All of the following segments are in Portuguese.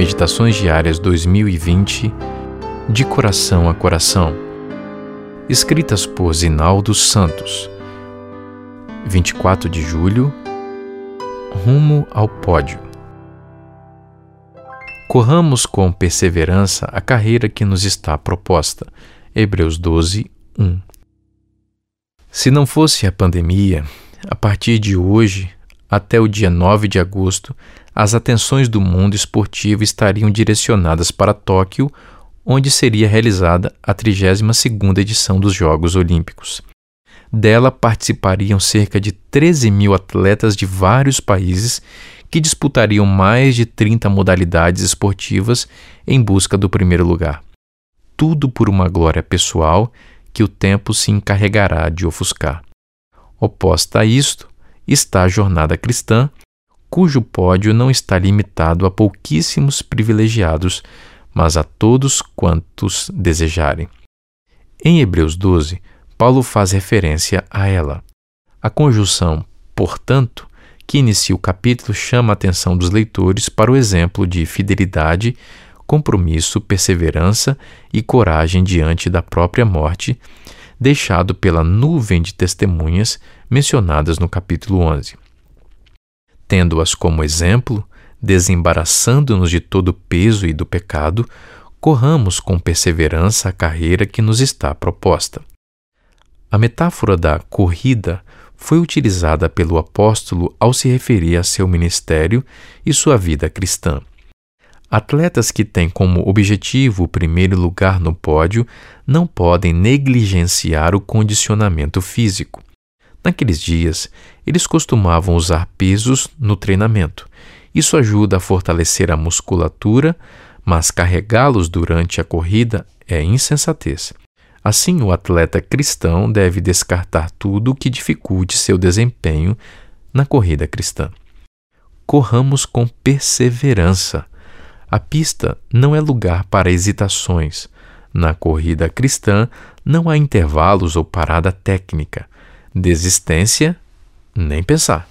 Meditações Diárias 2020, de coração a coração. Escritas por Zinaldo Santos. 24 de julho, rumo ao pódio. Corramos com perseverança a carreira que nos está proposta. Hebreus 12, 1. Se não fosse a pandemia, a partir de hoje até o dia 9 de agosto, as atenções do mundo esportivo estariam direcionadas para Tóquio, onde seria realizada a 32ª edição dos Jogos Olímpicos. Dela participariam cerca de 13 mil atletas de vários países que disputariam mais de 30 modalidades esportivas em busca do primeiro lugar. Tudo por uma glória pessoal que o tempo se encarregará de ofuscar. Oposta a isto, está a jornada cristã, cujo pódio não está limitado a pouquíssimos privilegiados, mas a todos quantos desejarem. Em Hebreus 12, Paulo faz referência a ela. A conjunção, portanto, que inicia o capítulo chama a atenção dos leitores para o exemplo de fidelidade, compromisso, perseverança e coragem diante da própria morte, deixado pela nuvem de testemunhas mencionadas no capítulo 11. Tendo-as como exemplo, desembaraçando-nos de todo o peso e do pecado, corramos com perseverança a carreira que nos está proposta. A metáfora da corrida foi utilizada pelo apóstolo ao se referir a seu ministério e sua vida cristã. Atletas que têm como objetivo o primeiro lugar no pódio não podem negligenciar o condicionamento físico. Naqueles dias, eles costumavam usar pesos no treinamento. Isso ajuda a fortalecer a musculatura, mas carregá-los durante a corrida é insensatez. Assim, o atleta cristão deve descartar tudo que dificulte seu desempenho na corrida cristã. Corramos com perseverança a pista não é lugar para hesitações. Na corrida cristã não há intervalos ou parada técnica. Desistência, nem pensar.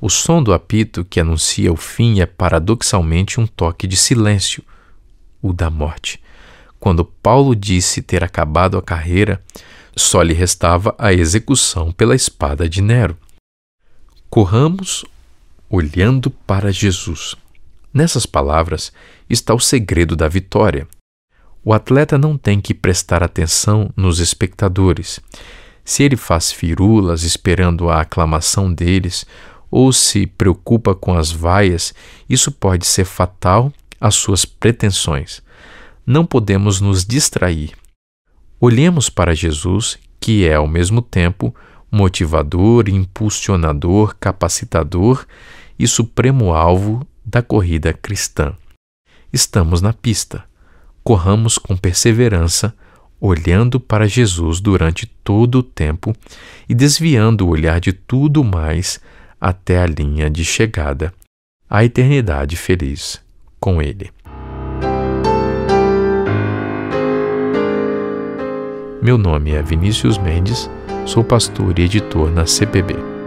O som do apito que anuncia o fim é paradoxalmente um toque de silêncio, o da morte. Quando Paulo disse ter acabado a carreira, só lhe restava a execução pela espada de Nero. Corramos olhando para Jesus. Nessas palavras está o segredo da vitória. O atleta não tem que prestar atenção nos espectadores. Se ele faz firulas esperando a aclamação deles ou se preocupa com as vaias, isso pode ser fatal às suas pretensões. Não podemos nos distrair. Olhemos para Jesus, que é ao mesmo tempo motivador, impulsionador, capacitador e supremo alvo da corrida cristã. Estamos na pista. Corramos com perseverança, olhando para Jesus durante todo o tempo e desviando o olhar de tudo mais até a linha de chegada, a eternidade feliz com Ele. Meu nome é Vinícius Mendes, sou pastor e editor na CPB.